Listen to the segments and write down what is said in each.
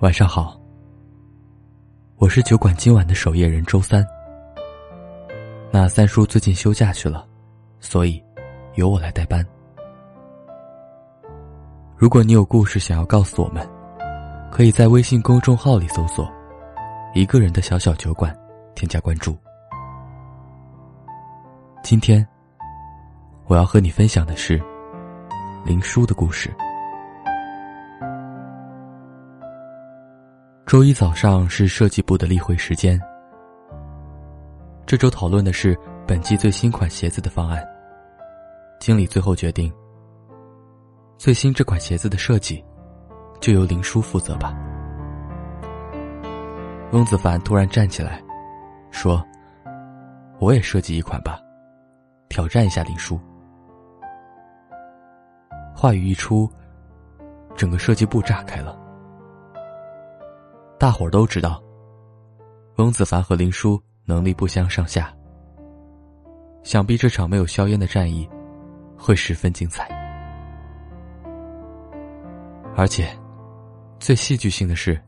晚上好，我是酒馆今晚的守夜人周三。那三叔最近休假去了，所以由我来代班。如果你有故事想要告诉我们，可以在微信公众号里搜索“一个人的小小酒馆”，添加关注。今天我要和你分享的是林叔的故事。周一早上是设计部的例会时间。这周讨论的是本季最新款鞋子的方案。经理最后决定，最新这款鞋子的设计就由林叔负责吧。翁子凡突然站起来，说：“我也设计一款吧，挑战一下林叔。”话语一出，整个设计部炸开了。大伙儿都知道，翁子凡和林殊能力不相上下。想必这场没有硝烟的战役会十分精彩。而且，最戏剧性的是，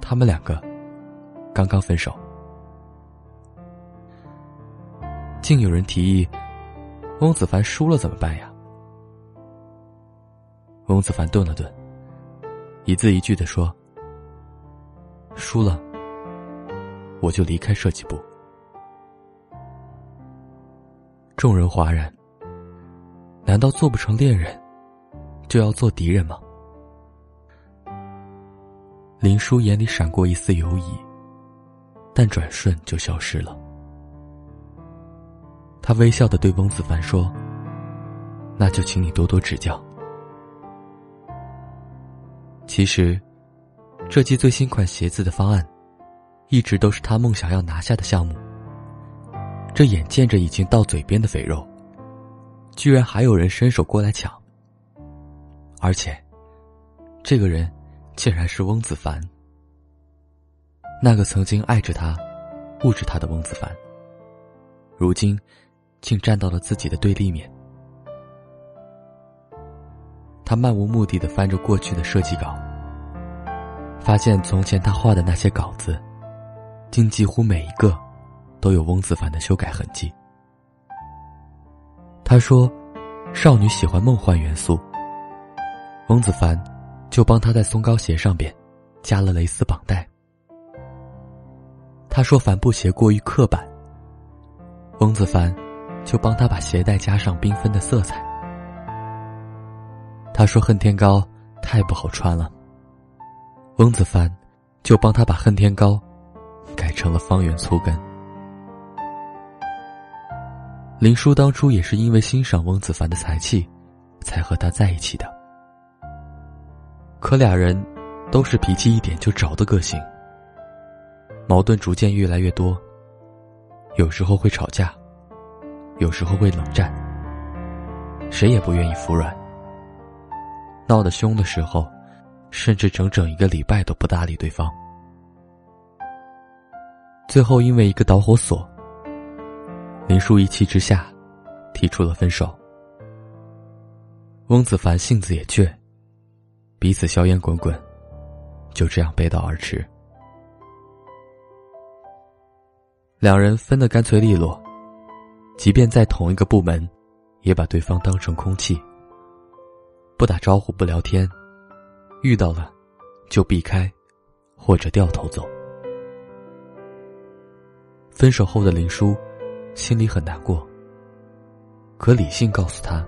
他们两个刚刚分手，竟有人提议：翁子凡输了怎么办呀？翁子凡顿了顿，一字一句的说。输了，我就离开设计部。众人哗然。难道做不成恋人，就要做敌人吗？林叔眼里闪过一丝犹疑，但转瞬就消失了。他微笑的对翁子凡说：“那就请你多多指教。”其实。设计最新款鞋子的方案，一直都是他梦想要拿下的项目。这眼见着已经到嘴边的肥肉，居然还有人伸手过来抢。而且，这个人竟然是翁子凡。那个曾经爱着他、护着他的翁子凡，如今竟站到了自己的对立面。他漫无目的的翻着过去的设计稿。发现从前他画的那些稿子，竟几乎每一个都有翁子凡的修改痕迹。他说，少女喜欢梦幻元素，翁子凡就帮他在松糕鞋上边加了蕾丝绑带。他说帆布鞋过于刻板，翁子凡就帮他把鞋带加上缤纷的色彩。他说恨天高太不好穿了。翁子凡就帮他把“恨天高”改成了“方圆粗根”。林叔当初也是因为欣赏翁子凡的才气，才和他在一起的。可俩人都是脾气一点就着的个性，矛盾逐渐越来越多，有时候会吵架，有时候会冷战，谁也不愿意服软。闹得凶的时候。甚至整整一个礼拜都不搭理对方，最后因为一个导火索，林叔一气之下提出了分手。翁子凡性子也倔，彼此硝烟滚滚，就这样背道而驰。两人分得干脆利落，即便在同一个部门，也把对方当成空气，不打招呼，不聊天。遇到了，就避开，或者掉头走。分手后的林叔心里很难过，可理性告诉他，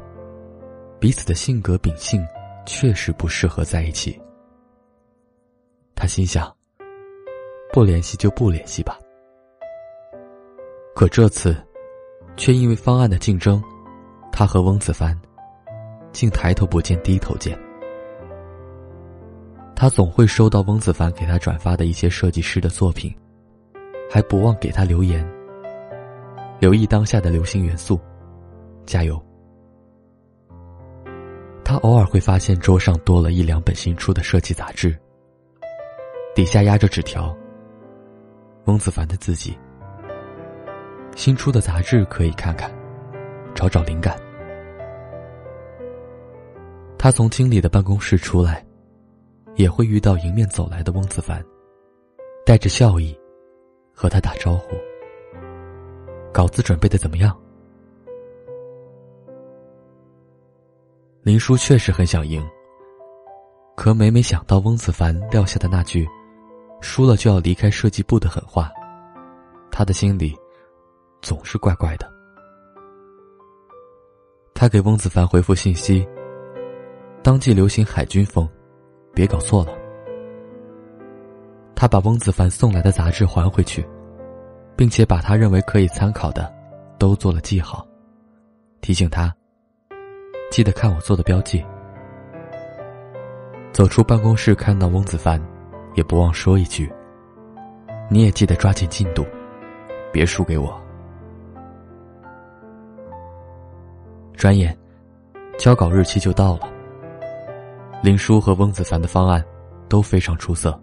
彼此的性格秉性确实不适合在一起。他心想：不联系就不联系吧。可这次，却因为方案的竞争，他和翁子凡竟抬头不见低头见。他总会收到翁子凡给他转发的一些设计师的作品，还不忘给他留言。留意当下的流行元素，加油。他偶尔会发现桌上多了一两本新出的设计杂志，底下压着纸条。翁子凡的字迹。新出的杂志可以看看，找找灵感。他从经理的办公室出来。也会遇到迎面走来的翁子凡，带着笑意和他打招呼。稿子准备的怎么样？林叔确实很想赢，可每每想到翁子凡撂下的那句“输了就要离开设计部”的狠话，他的心里总是怪怪的。他给翁子凡回复信息：“当季流行海军风。”别搞错了。他把翁子凡送来的杂志还回去，并且把他认为可以参考的都做了记号，提醒他记得看我做的标记。走出办公室，看到翁子凡，也不忘说一句：“你也记得抓紧进度，别输给我。”转眼，交稿日期就到了。林叔和翁子凡的方案都非常出色，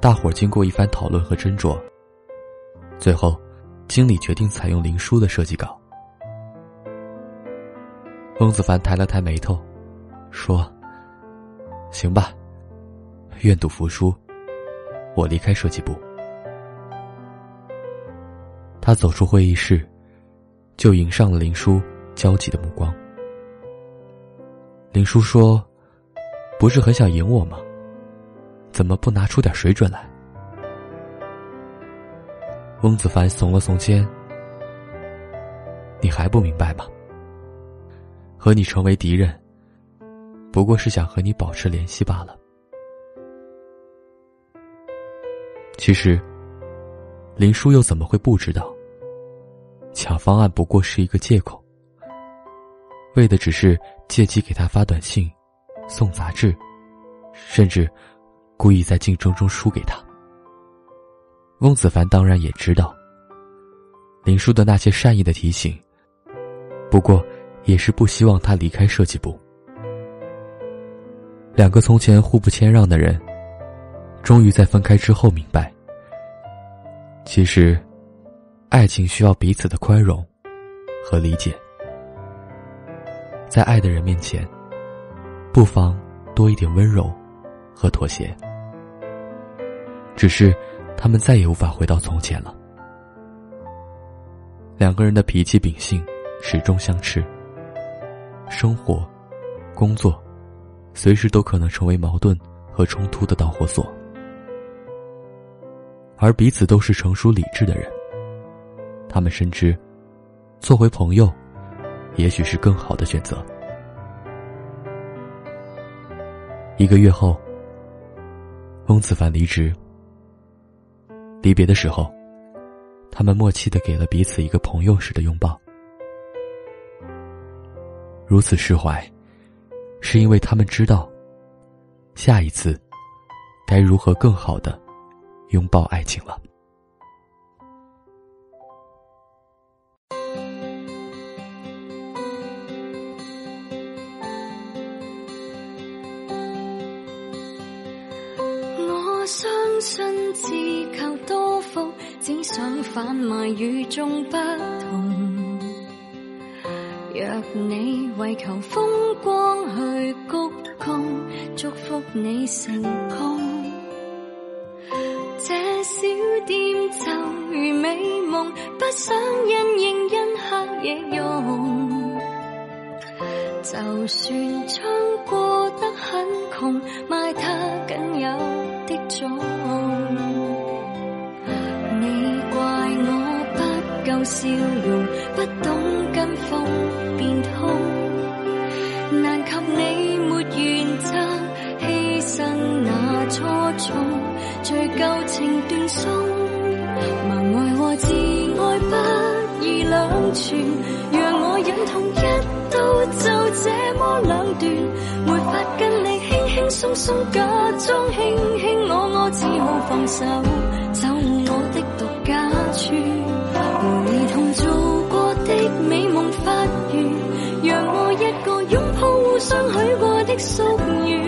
大伙儿经过一番讨论和斟酌，最后，经理决定采用林叔的设计稿。翁子凡抬了抬眉头，说：“行吧，愿赌服输，我离开设计部。”他走出会议室，就迎上了林叔焦急的目光。林叔说。不是很想赢我吗？怎么不拿出点水准来？翁子凡耸了耸肩，你还不明白吗？和你成为敌人，不过是想和你保持联系罢了。其实，林叔又怎么会不知道？抢方案不过是一个借口，为的只是借机给他发短信。送杂志，甚至故意在竞争中输给他。翁子凡当然也知道林叔的那些善意的提醒，不过也是不希望他离开设计部。两个从前互不谦让的人，终于在分开之后明白，其实爱情需要彼此的宽容和理解，在爱的人面前。不妨多一点温柔和妥协，只是他们再也无法回到从前了。两个人的脾气秉性始终相斥，生活、工作，随时都可能成为矛盾和冲突的导火索。而彼此都是成熟理智的人，他们深知，做回朋友，也许是更好的选择。一个月后，翁子凡离职。离别的时候，他们默契的给了彼此一个朋友式的拥抱。如此释怀，是因为他们知道，下一次，该如何更好的拥抱爱情了。只想贩卖与众不同。若你为求风光去鞠躬，祝福你成功。这小店就如美梦，不想因影因客而用。就算穿过。笑容不懂跟风变通，难及你没原则牺牲那初衷，最旧情断送。盲爱和自爱不易两全，让我忍痛一刀就这么两断，没法跟你轻轻松松假装卿卿我我，只好放手走我的独家村。美梦发完，让我一个拥抱，互相许过的夙愿，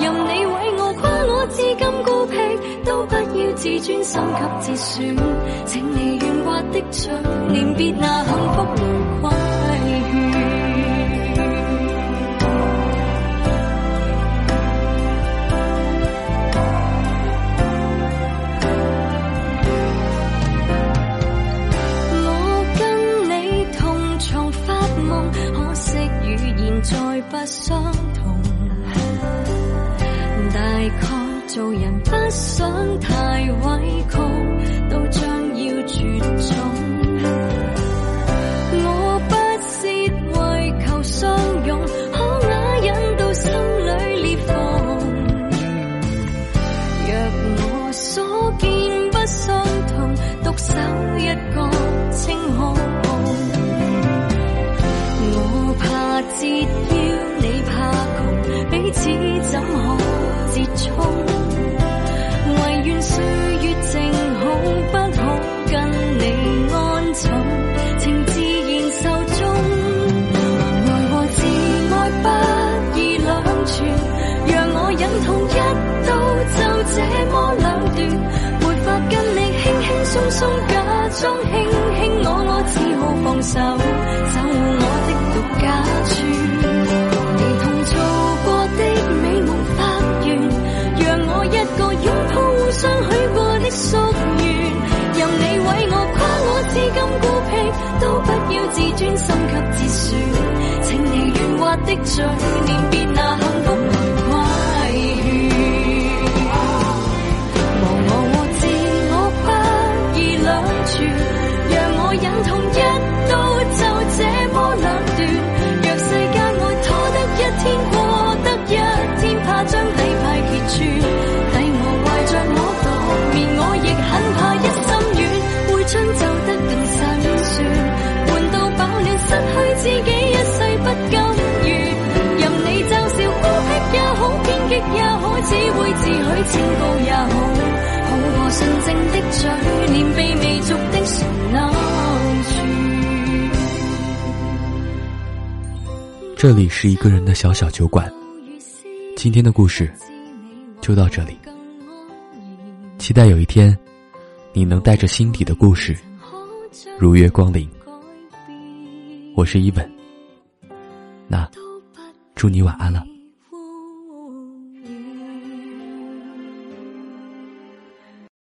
任你为我、夸我，至今孤僻都不要自尊心及自损，请你软化的嘴，别那幸福来。色语言再不相同，大概做人不想太委曲，都将要绝种。怎可折衷？唯愿岁月静好，不可跟你安枕，情自然寿终。盲目和自爱不易两全，让我忍痛一刀，就这么两断，没法跟你轻轻松松假装轻轻我我，只好放手，走我的独家村。都不要自尊，心却自损，请你圆滑的嘴念别拿。的嘴这里是一个人的小小酒馆，今天的故事就到这里，期待有一天你能带着心底的故事，如约光临。我是一本，那祝你晚安了。